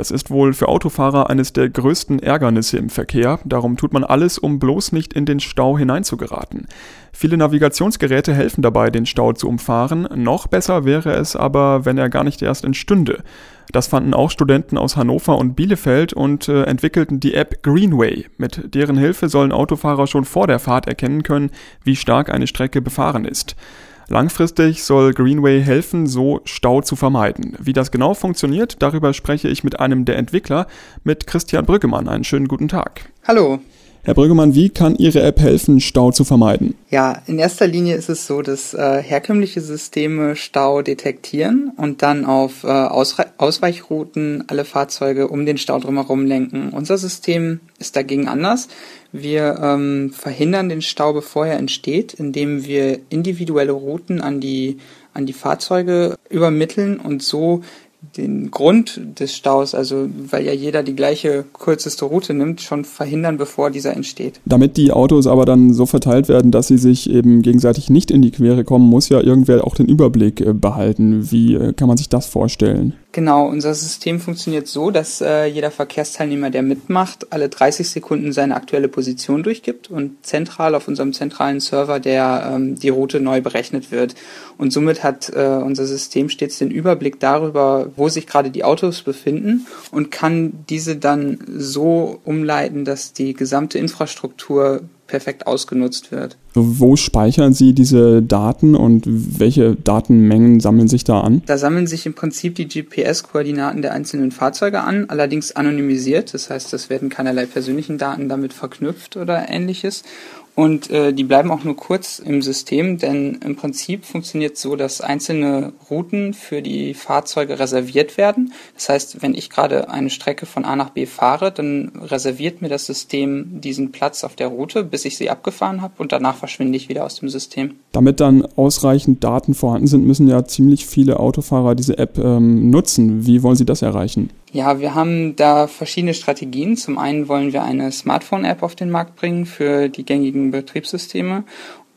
das ist wohl für Autofahrer eines der größten Ärgernisse im Verkehr. Darum tut man alles, um bloß nicht in den Stau hineinzugeraten. Viele Navigationsgeräte helfen dabei, den Stau zu umfahren. Noch besser wäre es aber, wenn er gar nicht erst entstünde. Das fanden auch Studenten aus Hannover und Bielefeld und äh, entwickelten die App Greenway. Mit deren Hilfe sollen Autofahrer schon vor der Fahrt erkennen können, wie stark eine Strecke befahren ist. Langfristig soll Greenway helfen, so Stau zu vermeiden. Wie das genau funktioniert, darüber spreche ich mit einem der Entwickler, mit Christian Brüggemann. Einen schönen guten Tag. Hallo. Herr Brüggemann, wie kann Ihre App helfen, Stau zu vermeiden? Ja, in erster Linie ist es so, dass äh, herkömmliche Systeme Stau detektieren und dann auf äh, Ausweichrouten alle Fahrzeuge um den Stau drumherum lenken. Unser System ist dagegen anders. Wir ähm, verhindern den Stau, bevor er entsteht, indem wir individuelle Routen an die an die Fahrzeuge übermitteln und so den Grund des Staus, also weil ja jeder die gleiche kürzeste Route nimmt, schon verhindern, bevor dieser entsteht. Damit die Autos aber dann so verteilt werden, dass sie sich eben gegenseitig nicht in die Quere kommen, muss ja irgendwer auch den Überblick äh, behalten. Wie äh, kann man sich das vorstellen? Genau, unser System funktioniert so, dass äh, jeder Verkehrsteilnehmer, der mitmacht, alle 30 Sekunden seine aktuelle Position durchgibt und zentral auf unserem zentralen Server der ähm, die Route neu berechnet wird. Und somit hat äh, unser System stets den Überblick darüber, wo sich gerade die Autos befinden und kann diese dann so umleiten, dass die gesamte Infrastruktur perfekt ausgenutzt wird. Wo speichern Sie diese Daten und welche Datenmengen sammeln sich da an? Da sammeln sich im Prinzip die GPS-Koordinaten der einzelnen Fahrzeuge an, allerdings anonymisiert. Das heißt, es werden keinerlei persönlichen Daten damit verknüpft oder ähnliches. Und äh, die bleiben auch nur kurz im System, denn im Prinzip funktioniert so, dass einzelne Routen für die Fahrzeuge reserviert werden. Das heißt, wenn ich gerade eine Strecke von A nach B fahre, dann reserviert mir das System diesen Platz auf der Route, bis ich sie abgefahren habe und danach verschwinde ich wieder aus dem System. Damit dann ausreichend Daten vorhanden sind, müssen ja ziemlich viele Autofahrer diese App ähm, nutzen. Wie wollen Sie das erreichen? Ja, wir haben da verschiedene Strategien. Zum einen wollen wir eine Smartphone-App auf den Markt bringen für die gängigen Betriebssysteme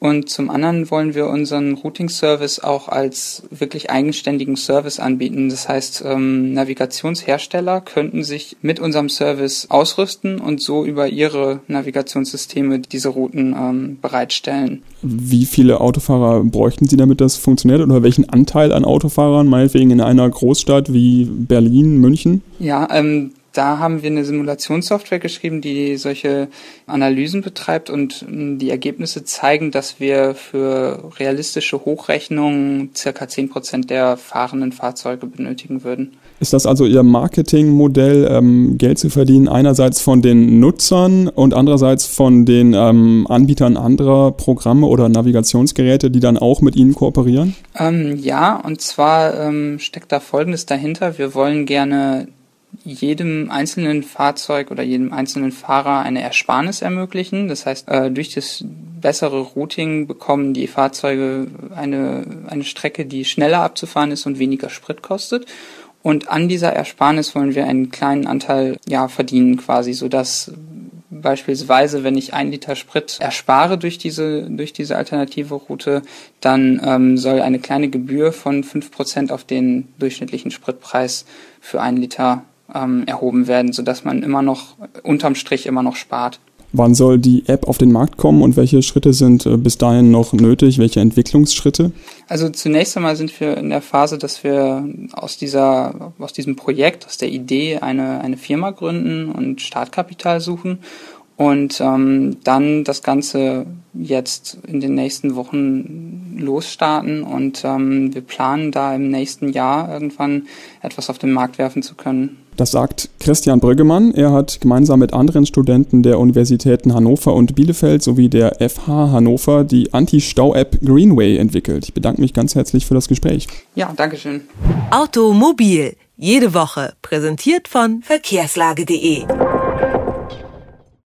und zum anderen wollen wir unseren Routing-Service auch als wirklich eigenständigen Service anbieten. Das heißt, ähm, Navigationshersteller könnten sich mit unserem Service ausrüsten und so über ihre Navigationssysteme diese Routen ähm, bereitstellen. Wie viele Autofahrer bräuchten Sie, damit das funktioniert? Oder welchen Anteil an Autofahrern, meinetwegen in einer Großstadt wie Berlin, München? Ja, ähm, da haben wir eine Simulationssoftware geschrieben, die solche Analysen betreibt und die Ergebnisse zeigen, dass wir für realistische Hochrechnungen circa zehn Prozent der fahrenden Fahrzeuge benötigen würden. Ist das also Ihr Marketingmodell, ähm, Geld zu verdienen, einerseits von den Nutzern und andererseits von den ähm, Anbietern anderer Programme oder Navigationsgeräte, die dann auch mit Ihnen kooperieren? Ähm, ja, und zwar ähm, steckt da Folgendes dahinter. Wir wollen gerne jedem einzelnen Fahrzeug oder jedem einzelnen Fahrer eine Ersparnis ermöglichen. Das heißt, äh, durch das bessere Routing bekommen die Fahrzeuge eine, eine Strecke, die schneller abzufahren ist und weniger Sprit kostet. Und an dieser Ersparnis wollen wir einen kleinen Anteil ja verdienen quasi, so dass beispielsweise, wenn ich ein Liter Sprit erspare durch diese durch diese alternative Route, dann ähm, soll eine kleine Gebühr von fünf Prozent auf den durchschnittlichen Spritpreis für einen Liter ähm, erhoben werden, sodass man immer noch unterm Strich immer noch spart. Wann soll die App auf den Markt kommen und welche Schritte sind äh, bis dahin noch nötig? Welche Entwicklungsschritte? Also zunächst einmal sind wir in der Phase, dass wir aus dieser, aus diesem Projekt, aus der Idee eine, eine Firma gründen und Startkapital suchen und ähm, dann das Ganze jetzt in den nächsten Wochen losstarten und ähm, wir planen da im nächsten Jahr irgendwann etwas auf den Markt werfen zu können. Das sagt Christian Brüggemann. Er hat gemeinsam mit anderen Studenten der Universitäten Hannover und Bielefeld sowie der FH Hannover die Anti-Stau-App Greenway entwickelt. Ich bedanke mich ganz herzlich für das Gespräch. Ja, Dankeschön. Automobil. Jede Woche präsentiert von verkehrslage.de.